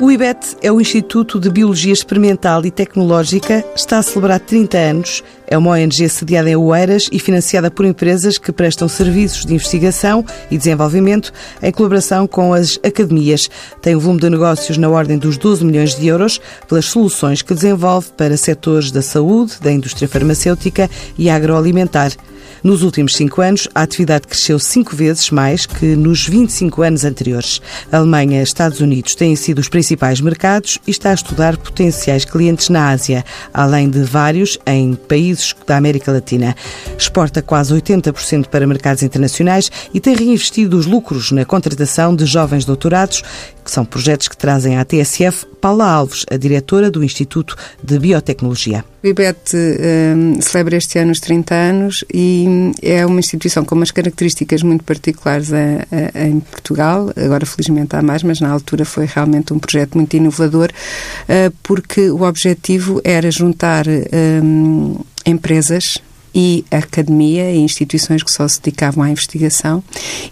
O IBET é o Instituto de Biologia Experimental e Tecnológica, está a celebrar 30 anos. É uma ONG sediada em Oeiras e financiada por empresas que prestam serviços de investigação e desenvolvimento em colaboração com as academias. Tem um volume de negócios na ordem dos 12 milhões de euros pelas soluções que desenvolve para setores da saúde, da indústria farmacêutica e agroalimentar. Nos últimos cinco anos, a atividade cresceu cinco vezes mais que nos 25 anos anteriores. A Alemanha e Estados Unidos têm sido os principais mercados e está a estudar potenciais clientes na Ásia, além de vários em países da América Latina. Exporta quase 80% para mercados internacionais e tem reinvestido os lucros na contratação de jovens doutorados, que são projetos que trazem à TSF Paula Alves, a diretora do Instituto de Biotecnologia. O IBET um, celebra este ano os 30 anos e é uma instituição com umas características muito particulares a, a, em Portugal. Agora, felizmente, há mais, mas na altura foi realmente um projeto muito inovador, uh, porque o objetivo era juntar um, empresas e a academia e instituições que só se dedicavam à investigação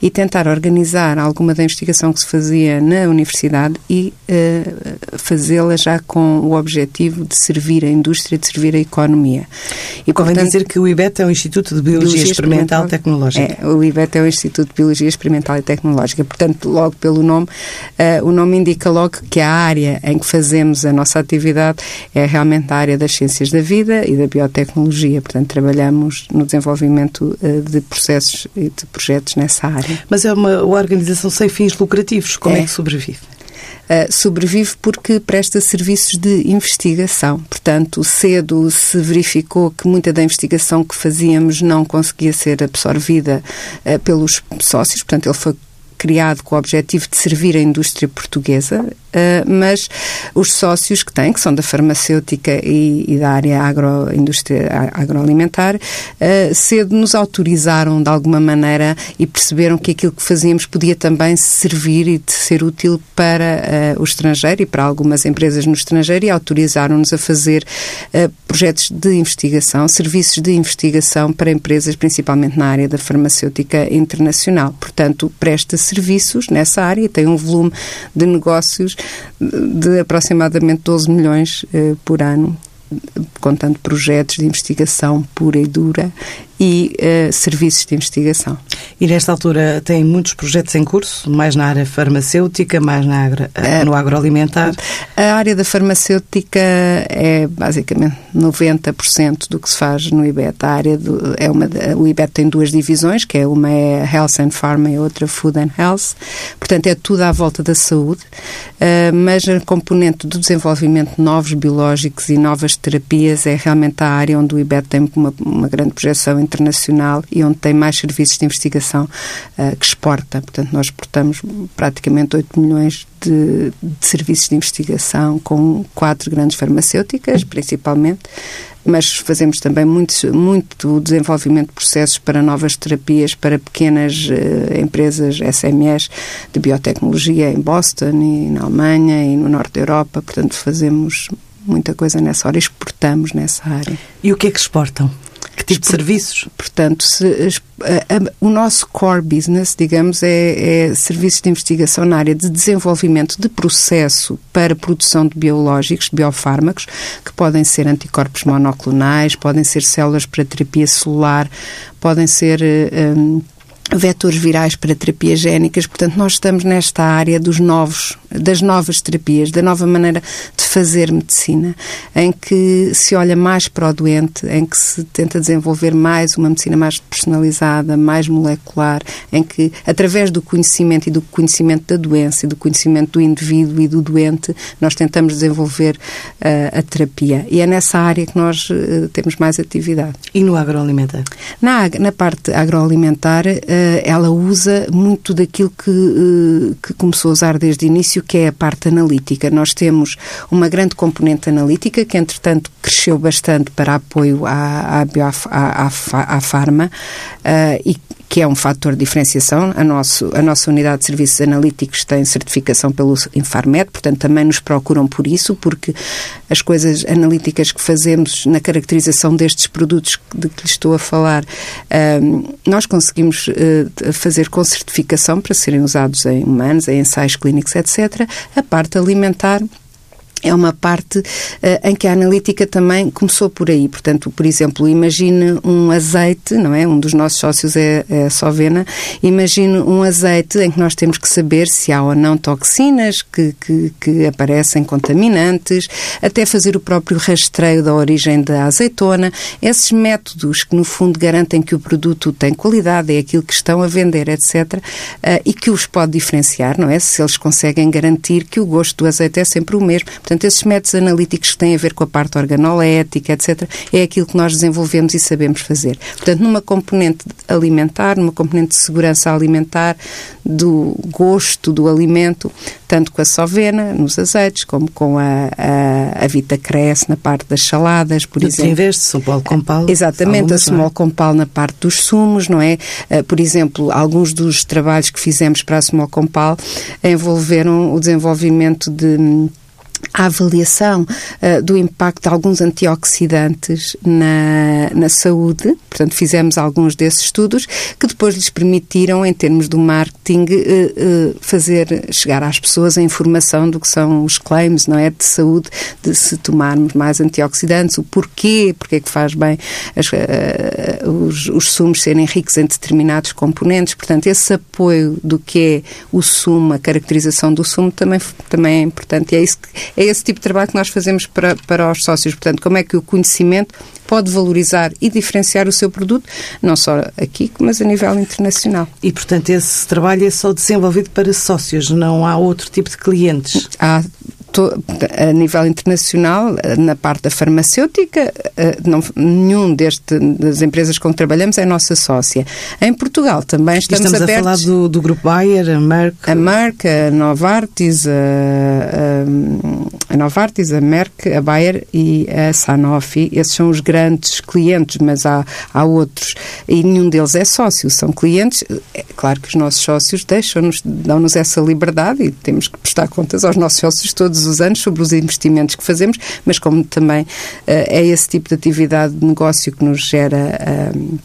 e tentar organizar alguma da investigação que se fazia na universidade e uh, fazê-la já com o objetivo de servir a indústria, de servir a economia. E convém portanto, dizer que o IBET é um Instituto de Biologia, Biologia Experimental, e Tecnológica. É, o IBET é um Instituto de Biologia Experimental e Tecnológica. Portanto, logo pelo nome, uh, o nome indica logo que a área em que fazemos a nossa atividade é realmente a área das ciências da vida e da biotecnologia. Portanto, trabalhamos no desenvolvimento eh, de processos e de projetos nessa área. Mas é uma, organização sem fins lucrativos. Como é, é que sobrevive? Uh, sobrevive porque presta serviços de investigação. Portanto, cedo se verificou que muita da investigação que fazíamos não conseguia ser absorvida uh, pelos sócios, portanto, ele foi criado com o objetivo de servir a indústria portuguesa mas os sócios que têm, que são da farmacêutica e, e da área agroindústria agroalimentar, uh, cedo nos autorizaram de alguma maneira e perceberam que aquilo que fazíamos podia também servir e ser útil para uh, o estrangeiro e para algumas empresas no estrangeiro e autorizaram-nos a fazer projetos de investigação, serviços de investigação para empresas, principalmente na área da farmacêutica internacional. Portanto, presta serviços nessa área, tem um volume de negócios de aproximadamente 12 milhões eh, por ano contando projetos de investigação pura e dura e uh, serviços de investigação. E nesta altura tem muitos projetos em curso, mais na área farmacêutica, mais na agro, uh, no agroalimentar? A área da farmacêutica é basicamente 90% do que se faz no IBET. A área do, é uma, o IBET tem duas divisões, que é uma é Health and Pharma e outra Food and Health. Portanto, é tudo à volta da saúde, uh, mas a componente do desenvolvimento de novos biológicos e novas terapias é realmente a área onde o IBET tem uma, uma grande projeção internacional e onde tem mais serviços de investigação uh, que exporta. Portanto, nós exportamos praticamente 8 milhões de, de serviços de investigação com quatro grandes farmacêuticas, principalmente, mas fazemos também muito, muito desenvolvimento de processos para novas terapias para pequenas uh, empresas SMEs de biotecnologia em Boston e na Alemanha e no norte da Europa. Portanto, fazemos muita coisa nessa hora, exportamos nessa área. E o que é que exportam? Que tipo de serviços? Portanto, se, a, a, o nosso core business, digamos, é, é, serviços de investigação na área de desenvolvimento de processo para produção de biológicos, biofármacos, que podem ser anticorpos monoclonais, podem ser células para terapia celular, podem ser. Um, eh, vetores virais para terapias génicas. Portanto, nós estamos nesta área dos novos, das novas terapias, da nova maneira de fazer medicina, em que se olha mais para o doente, em que se tenta desenvolver mais uma medicina mais personalizada, mais molecular, em que, através do conhecimento e do conhecimento da doença e do conhecimento do indivíduo e do doente, nós tentamos desenvolver uh, a terapia. E é nessa área que nós uh, temos mais atividade. E no agroalimentar? Na, na parte agroalimentar, uh, ela usa muito daquilo que, eh, que começou a usar desde o início, que é a parte analítica. Nós temos uma grande componente analítica, que entretanto cresceu bastante para apoio à, à, à, à, farma uh, e que é um fator de diferenciação. A, nosso, a nossa unidade de serviços analíticos tem certificação pelo Infarmed, portanto também nos procuram por isso, porque as coisas analíticas que fazemos na caracterização destes produtos de que lhe estou a falar, nós conseguimos uh, fazer com certificação para serem usados em humanos, em ensaios clínicos, etc. A parte alimentar é uma parte uh, em que a analítica também começou por aí. Portanto, por exemplo, imagine um azeite, não é? Um dos nossos sócios é, é a Sovena. Imagine um azeite em que nós temos que saber se há ou não toxinas que, que, que aparecem contaminantes, até fazer o próprio rastreio da origem da azeitona. Esses métodos que, no fundo, garantem que o produto tem qualidade, é aquilo que estão a vender, etc., uh, e que os pode diferenciar, não é? Se eles conseguem garantir que o gosto do azeite é sempre o mesmo. Portanto, Portanto, esses métodos analíticos que têm a ver com a parte organolética, etc., é aquilo que nós desenvolvemos e sabemos fazer. Portanto, numa componente alimentar, numa componente de segurança alimentar, do gosto do alimento, tanto com a sovena, nos azeites, como com a, a, a Vita Cresce na parte das saladas, por exemplo. Investe, Small Compal. Exatamente, a é? Compal na parte dos sumos, não é? Uh, por exemplo, alguns dos trabalhos que fizemos para a Small Compal envolveram o desenvolvimento de a avaliação uh, do impacto de alguns antioxidantes na, na saúde. Portanto, fizemos alguns desses estudos que depois lhes permitiram, em termos do marketing, uh, uh, fazer chegar às pessoas a informação do que são os claims, não é, de saúde, de se tomarmos mais antioxidantes, o porquê, porque é que faz bem as, os, os sumos serem ricos em determinados componentes. Portanto, esse apoio do que é o sumo, a caracterização do sumo também, também é importante. E é isso que é esse tipo de trabalho que nós fazemos para, para os sócios. Portanto, como é que o conhecimento pode valorizar e diferenciar o seu produto, não só aqui, mas a nível internacional. E, portanto, esse trabalho é só desenvolvido para sócios, não há outro tipo de clientes? Há a nível internacional, na parte da farmacêutica, eh, não, nenhum deste, das empresas com que trabalhamos é nossa sócia. Em Portugal também estamos, estamos abertos... a falar do, do grupo Bayer, a Merck... A Merck, a Novartis, a, a, a Novartis, a Merck, a Bayer e a Sanofi. Esses são os grandes clientes, mas há, há outros. E nenhum deles é sócio, são clientes. É claro que os nossos sócios deixam-nos, dão-nos essa liberdade e temos que prestar contas aos nossos sócios todos todos os anos sobre os investimentos que fazemos, mas como também uh, é esse tipo de atividade de negócio que nos gera. Uh,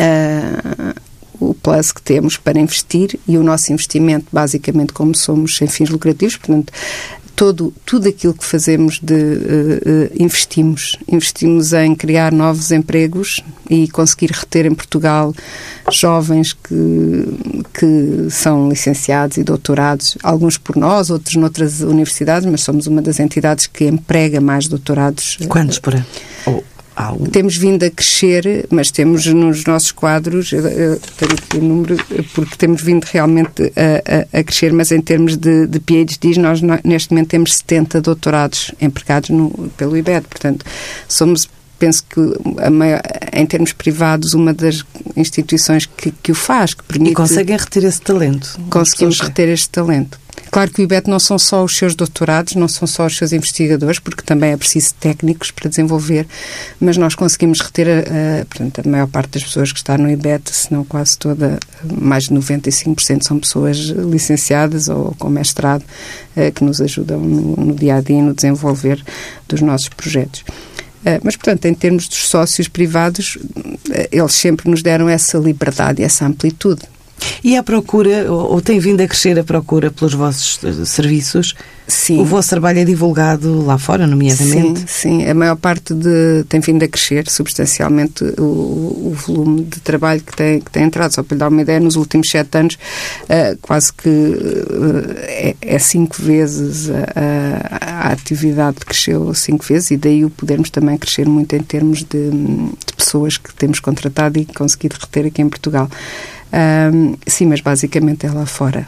uh, o plus que temos para investir e o nosso investimento, basicamente, como somos sem fins lucrativos, portanto, todo, tudo aquilo que fazemos de uh, uh, investimos. Investimos em criar novos empregos e conseguir reter em Portugal jovens que, que são licenciados e doutorados, alguns por nós, outros noutras universidades, mas somos uma das entidades que emprega mais doutorados. Quantos por ano? Temos vindo a crescer, mas temos nos nossos quadros, tenho aqui o número, porque temos vindo realmente a, a, a crescer, mas em termos de, de, PhDs, nós neste momento temos 70 doutorados empregados no, pelo IBED. Portanto, somos penso que maior, em termos privados uma das instituições que, que o faz, que permite... E conseguem reter esse talento? Conseguimos reter este talento. Claro que o IBET não são só os seus doutorados, não são só os seus investigadores, porque também é preciso técnicos para desenvolver, mas nós conseguimos reter a, a, portanto, a maior parte das pessoas que está no IBET, se não quase toda, mais de 95% são pessoas licenciadas ou com mestrado eh, que nos ajudam no, dia a dia no desenvolver dos nossos projetos. Eh, mas, portanto, em termos dos sócios privados, eh, eles sempre nos deram essa liberdade, essa amplitude. E a procura, ou, tem vindo a crescer a procura pelos vossos eh, serviços? Sim. O vosso trabalho é divulgado lá fora, nomeadamente? Sim, sim. A maior parte de, tem vindo a crescer substancialmente o, o, volume de trabalho que tem, que tem entrado. Só para lhe dar uma ideia, nos últimos sete anos, uh, quase que uh, é, é, cinco vezes a, a, atividade cresceu cinco vezes e daí o podermos também crescer muito em termos de, de pessoas que temos contratado e conseguido reter aqui em Portugal. Um, sim, mas basicamente é lá fora.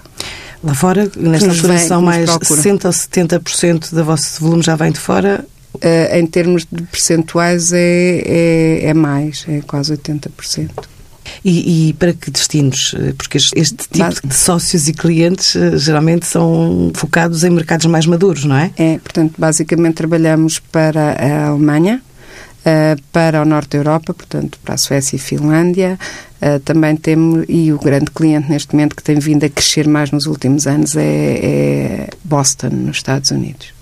Lá fora, nesta altura, são mais procura. 60% ou 70% do vosso volume já vem de fora? Uh, em termos de percentuais é, é, é mais, é quase 80%. E, e, para que destinos? Porque este tipo de sócios e clientes eh, geralmente são focados em mercados mais maduros, não é? É, portanto, basicamente trabalhamos para a Alemanha, uh, para o Norte da Europa, portanto, para a Suécia e Finlândia. Uh, também temos, e o grande cliente neste momento que tem vindo a crescer mais nos últimos anos é, é Boston, nos Estados Unidos.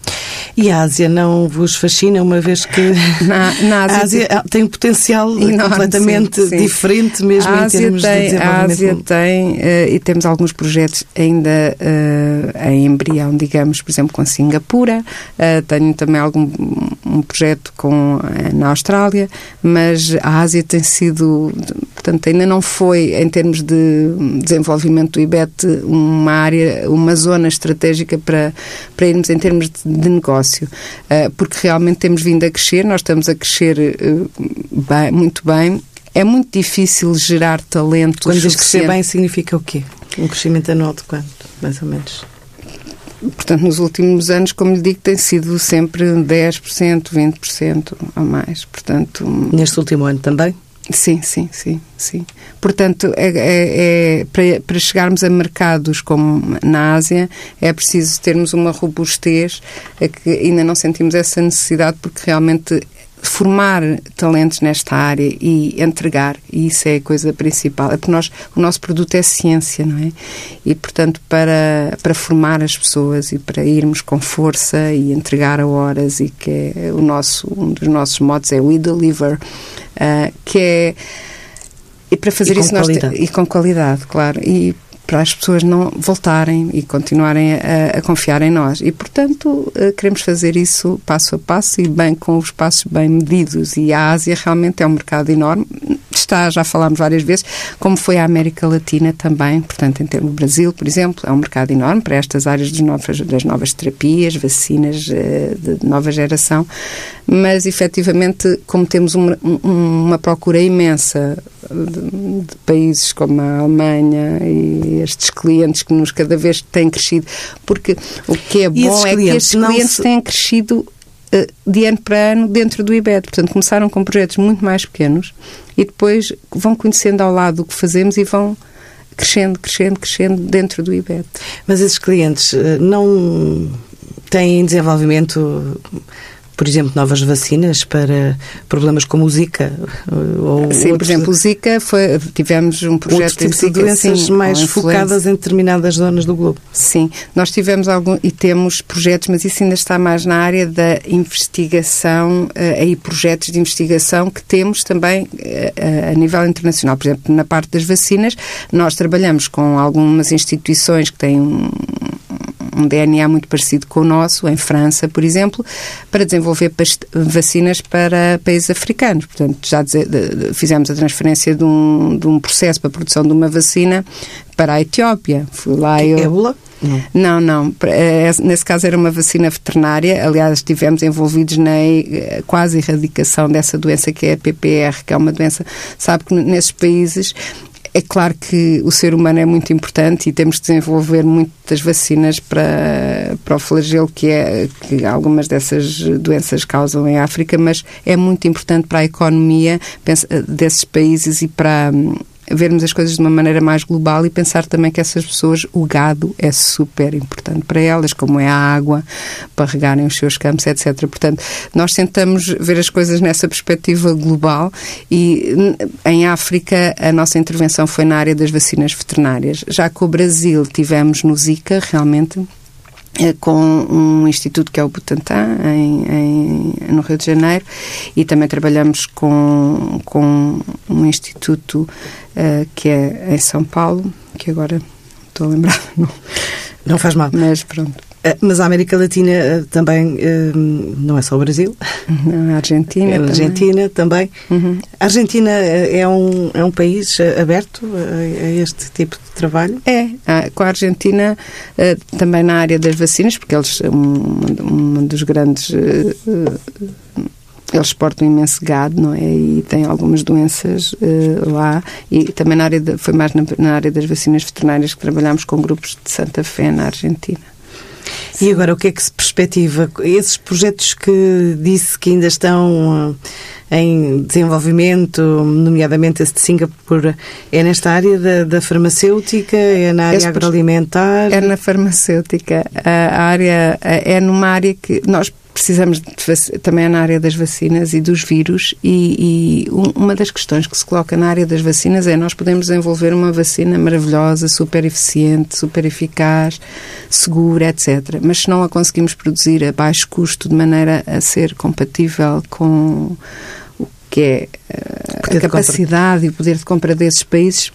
E a Ásia não vos fascina, uma vez que na, na Ásia, a Ásia tem um potencial enorme, completamente sim, sim. diferente, mesmo em termos tem, de desenvolvimento? A Ásia tem, uh, e temos alguns projetos ainda uh, em embrião, digamos, por exemplo, com Singapura, uh, tenho também algum um projeto com, na Austrália, mas a Ásia tem sido, portanto, ainda não foi, em termos de desenvolvimento do IBET, uma área, uma zona estratégica para, para irmos em termos de, de negócio, uh, porque realmente temos vindo a crescer, nós estamos a crescer uh, bem, muito bem. É muito difícil gerar talento. Quando diz crescer bem, significa o quê? Um crescimento anual de quanto, mais ou menos? Portanto, nos últimos anos, como lhe digo, tem sido sempre 10%, 20% a mais. Portanto, Neste último ano também? Sim, sim, sim, sim. Portanto, é, é, é, para, para chegarmos a mercados como na Ásia, é preciso termos uma robustez é que ainda não sentimos essa necessidade porque realmente formar talentos nesta área e entregar, e isso é a coisa principal. É porque nós, o nosso produto é ciência, não é? E, portanto, para, para formar as pessoas e para irmos com força e entregar a horas, e que é o nosso, um dos nossos modos é We Deliver, uh, que é. E para fazer e isso nós e com qualidade, claro. E para as pessoas não voltarem e continuarem a, a, confiar em nós. E, portanto, eh, queremos fazer isso passo a passo e bem com os passos bem medidos. E a Ásia realmente é um mercado enorme. Está, já falámos várias vezes, como foi a América Latina também. Portanto, em termos do Brasil, por exemplo, é um mercado enorme para estas áreas novas, das novas terapias, vacinas eh, de nova geração. Mas, efetivamente, como temos uma, uma procura imensa de, de países como a Alemanha e estes clientes que nos cada vez têm crescido, porque o que é bom é que estes clientes se... têm crescido de ano para ano dentro do IBET. Portanto, começaram com projetos muito mais pequenos e depois vão conhecendo ao lado o que fazemos e vão crescendo, crescendo, crescendo dentro do IBET. Mas esses clientes uh, não têm desenvolvimento por exemplo, novas vacinas para problemas como o Zika? Ou sim, outros... por exemplo, o Zika, foi, tivemos um projeto de Zika, doenças sim, mais focadas em determinadas zonas do globo. Sim, nós tivemos algum, e temos projetos, mas isso ainda está mais na área da investigação, uh, aí projetos de investigação que temos também uh, a nível internacional. Por exemplo, na parte das vacinas, nós trabalhamos com algumas instituições que têm um, um DNA muito parecido com o nosso, em França, por exemplo, para desenvolver vacinas para países africanos. Portanto, já dizer, fizemos a transferência de um, de um processo para a produção de uma vacina para a Etiópia. Fui lá eu... Ébola? Não, não. É, nesse caso era uma vacina veterinária. Aliás, estivemos envolvidos na eh, quase erradicação dessa doença que é a PPR, que é uma doença, sabe que nesses países é claro que o ser humano é muito importante e temos de desenvolver muitas vacinas para, para o flagelo que, é, que algumas dessas doenças causam em África, mas é muito importante para a economia desses países e para vermos as coisas de uma maneira mais global e pensar também que essas pessoas, o gado é super importante para elas, como é a água, para regarem os seus campos, etc. Portanto, nós tentamos ver as coisas nessa perspectiva global e em África a nossa intervenção foi na área das vacinas veterinárias. Já com o Brasil tivemos no Zika, realmente, com um instituto que é o Butantan, em, em, no Rio de Janeiro, e também trabalhamos com, com um instituto uh, que é em São Paulo, que agora estou a lembrar. Não, não faz mal. Mas pronto. Eh, mas a América Latina eh, também eh, não é só o Brasil. a Argentina. É a Argentina também. também. Uhum. A Argentina é um, é um país aberto a, a este tipo de trabalho? É. Ah, com a Argentina, também na área das vacinas, porque eles, um, um dos grandes eles exportam imenso gado, não é? E têm algumas doenças uh, lá. E também na área de, foi mais na, na, área das vacinas veterinárias que trabalhamos com grupos de Santa Fé na Argentina. E agora, o que é que se perspectiva? Esses projetos que disse que ainda estão eh, em desenvolvimento, nomeadamente esse de Singapura, é nesta área da, da farmacêutica? É na área Esse agroalimentar? É na farmacêutica. A área é numa área que nós precisamos de, também na área das vacinas e dos vírus e, e, uma das questões que se coloca na área das vacinas é nós podemos desenvolver uma vacina maravilhosa, super eficiente, super eficaz, segura, etc. Mas se não a conseguimos produzir a baixo custo de maneira a ser compatível com o que é eh, a capacidade e o poder de compra desses países,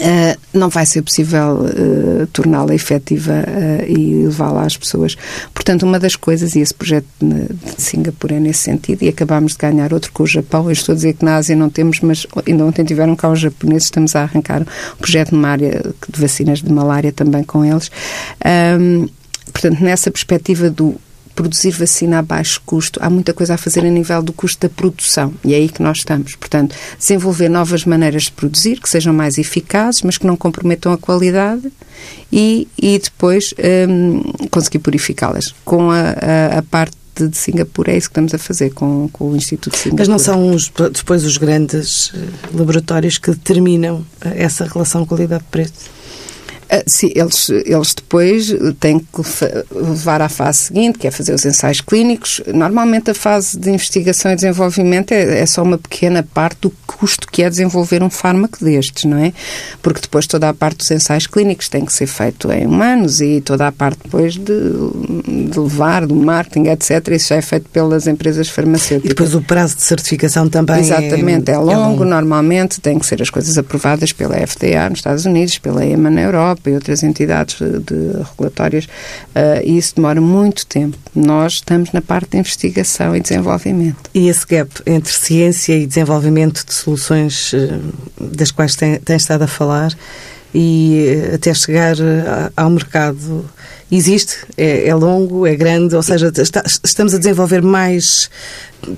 Uh, não vai ser possível uh, torná-la efetiva uh, e levá-la às pessoas. Portanto, uma das coisas, e esse projeto de, de Singapura é nesse sentido, e acabámos de ganhar outro com o Japão, eu estou a dizer que na Ásia não temos, mas ainda ontem tiveram cá os japoneses, estamos a arrancar um projeto numa área de vacinas de malária também com eles. Um, portanto, nessa perspectiva do produzir vacina a baixo custo, há muita coisa a fazer a nível do custo da produção e é aí que nós estamos. Portanto, desenvolver novas maneiras de produzir que sejam mais eficazes, mas que não comprometam a qualidade e, e depois um, conseguir purificá-las. Com a, a, a parte de Singapura é isso que estamos a fazer com, com o Instituto de Singapura. Mas não são os, depois os grandes eh, laboratórios que determinam eh, essa relação qualidade-preço? Uh, sim, eles, eles depois têm que levar à fase seguinte, que é fazer os ensaios clínicos. Normalmente a fase de investigação e desenvolvimento é, é, só uma pequena parte do custo que é desenvolver um fármaco destes, não é? Porque depois toda a parte dos ensaios clínicos tem que ser feito em humanos e toda a parte depois de, de levar, do marketing, etc. Isso já é feito pelas empresas farmacêuticas. E depois o prazo de certificação também Exatamente, é, é, longo, é longo. Normalmente tem que ser as coisas aprovadas pela FDA nos Estados Unidos, pela EMA na Europa Europa e outras entidades de regulatórias, uh, e isso demora muito tempo. Nós estamos na parte de investigação e desenvolvimento. E esse gap entre ciência e desenvolvimento de soluções uh, das quais tem, tem estado a falar e uh, até chegar ao mercado existe, é, é, longo, é grande, ou seja, está, estamos a desenvolver mais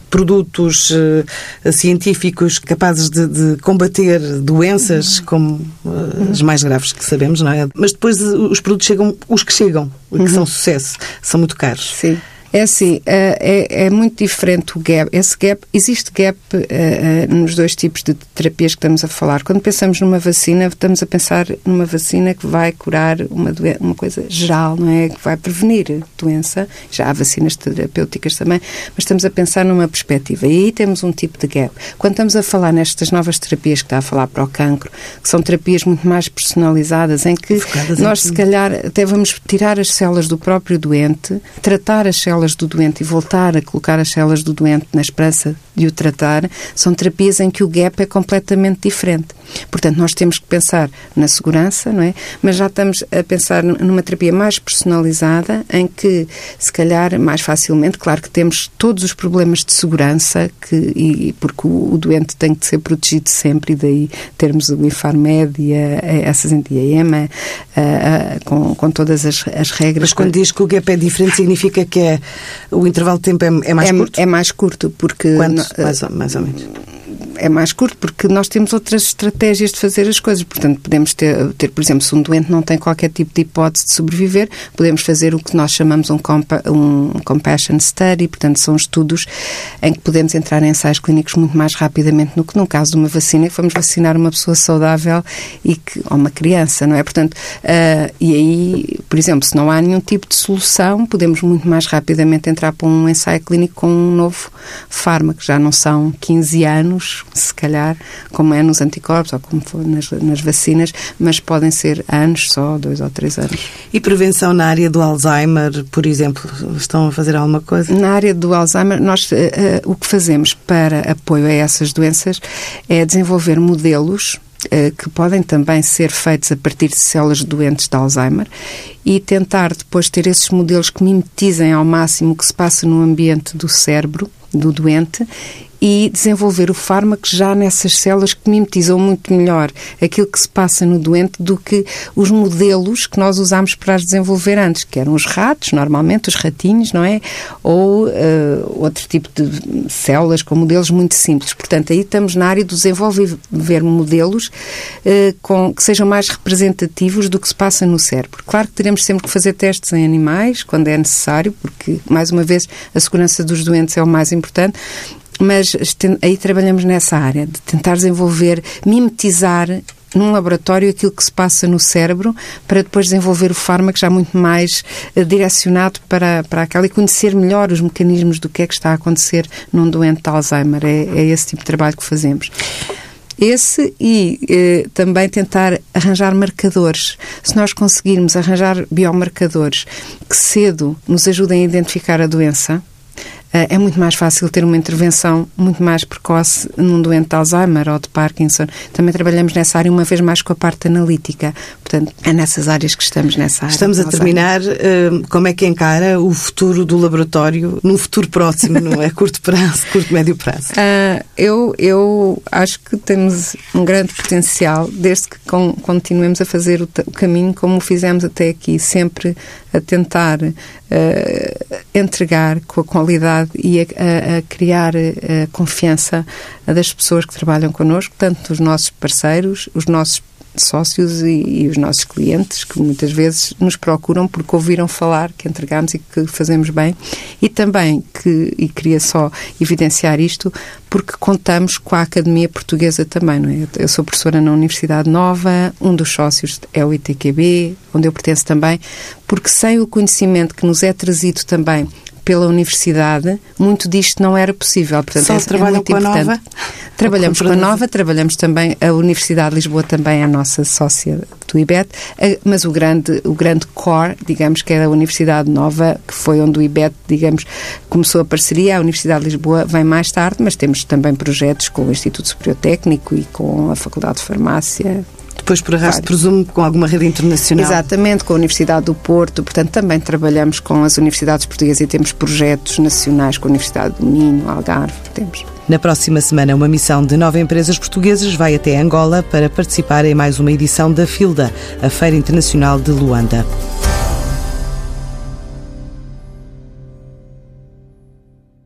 produtos uh, científicos capazes de, de, combater doenças como uh, as mais graves que sabemos, não é? Mas depois os produtos chegam, os que chegam, que uhum. são sucesso, são muito caros. Sim. É assim, é, é, muito diferente o gap. Esse gap, existe gap uh, nos dois tipos de terapias que estamos a falar. Quando pensamos numa vacina, estamos a pensar numa vacina que vai curar uma, uma coisa geral, não é? Que vai prevenir doença. Já há vacinas terapêuticas também, mas estamos a pensar numa perspectiva. E aí temos um tipo de gap. Quando estamos a falar nestas novas terapias que está a falar para o cancro, que são terapias muito mais personalizadas, em que Focadas nós, se calhar, até vamos tirar as células do próprio doente, tratar as células células do doente e voltar a colocar as células do doente na esperança de o tratar, são terapias em que o gap é completamente diferente. Portanto, nós temos que pensar na segurança, não é? Mas já estamos a pensar numa terapia mais personalizada, em que, se calhar, mais facilmente, claro que temos todos os problemas de segurança, que, e, porque o, o doente tem que ser protegido sempre, e daí termos o Infarmed e a, a, essas e a EMA, a, com, com todas as, as regras. Mas quando diz que o gap é diferente, significa que é, o intervalo de tempo é, é mais é, curto? É mais curto, porque... Quanto? mais, ou, mais ou menos é mais curto porque nós temos outras estratégias de fazer as coisas. Portanto, podemos ter, ter, por exemplo, se um doente não tem qualquer tipo de hipótese de sobreviver, podemos fazer o que nós chamamos um, compa, um compassion study, portanto, são estudos em que podemos entrar em ensaios clínicos muito mais rapidamente do que no caso de uma vacina, que vamos vacinar uma pessoa saudável e que, ou uma criança, não é? Portanto, uh, e aí, por exemplo, se não há nenhum tipo de solução, podemos muito mais rapidamente entrar para um ensaio clínico com um novo fármaco. Já não são 15 anos se calhar, como é nos anticorpos ou como for nas, nas vacinas, mas podem ser anos só, dois ou três anos. E prevenção na área do Alzheimer, por exemplo, estão a fazer alguma coisa? Na área do Alzheimer, nós uh, uh, o que fazemos para apoio a essas doenças é desenvolver modelos eh, que podem também ser feitos a partir de células doentes de Alzheimer e tentar depois ter esses modelos que mimetizem ao máximo o que se passa no ambiente do cérebro do doente e desenvolver o fármaco já nessas células que mimetizam muito melhor aquilo que se passa no doente do que os modelos que nós usámos para as desenvolver antes, que eram os ratos, normalmente os ratinhos, não é? Ou uh, outro tipo de células com modelos muito simples. Portanto, aí estamos na área de desenvolver modelos uh, com, que sejam mais representativos do que se passa no cérebro. Claro que teremos sempre que fazer testes em animais, quando é necessário, porque, mais uma vez, a segurança dos doentes é o mais importante, mas aí trabalhamos nessa área de tentar desenvolver, mimetizar num laboratório aquilo que se passa no cérebro para depois desenvolver o fármaco já muito mais uh, direcionado para, para aquela e conhecer melhor os mecanismos do que é que está a acontecer num doente de Alzheimer. É, é esse tipo de trabalho que fazemos. Esse e eh, também tentar arranjar marcadores. Se nós conseguirmos arranjar biomarcadores que cedo nos ajudem a identificar a doença, eh, é muito mais fácil ter uma intervenção muito mais precoce num doente de Alzheimer ou de Parkinson. Também trabalhamos nessa área uma vez mais com a parte analítica. Portanto, é nessas áreas que estamos nessa área. Estamos a terminar. Uh, como é que encara o futuro do laboratório num futuro próximo, não é? Curto prazo, curto, médio prazo? Uh, eu, eu acho que temos um grande potencial desde que com, continuemos a fazer o, o caminho como o fizemos até aqui, sempre a tentar uh, entregar com a qualidade e a, a, a criar a eh, confiança das pessoas que trabalham connosco, tanto os nossos parceiros, os nossos sócios e, e, os nossos clientes que muitas vezes nos procuram porque ouviram falar que entregamos e que fazemos bem e também que e queria só evidenciar isto porque contamos com a Academia Portuguesa também, não é? Eu sou professora na Universidade Nova, um dos sócios é o ITQB, onde eu pertenço também, porque sem o conhecimento que nos é trazido também pela universidade, muito disto não era possível. Portanto, Só é, trabalham é com importante. a nova? Trabalhamos com a nova, trabalhamos também, a Universidade de Lisboa também é a nossa sócia do IBET, eh, mas o grande, o grande core, digamos, que é a Universidade Nova, que foi onde o IBET, digamos, começou a parceria, a Universidade de Lisboa vem mais tarde, mas temos também projetos com o Instituto Superior Técnico e com a Faculdade de Farmácia, depois, por arrasto, presumo, com alguma rede internacional. Exatamente, com a Universidade do Porto. Portanto, também trabalhamos com as universidades portuguesas e temos projetos nacionais com a Universidade do Minho, Algarve. Temos. Na próxima semana, uma missão de nove empresas portuguesas vai até Angola para participar em mais uma edição da FILDA, a Feira Internacional de Luanda.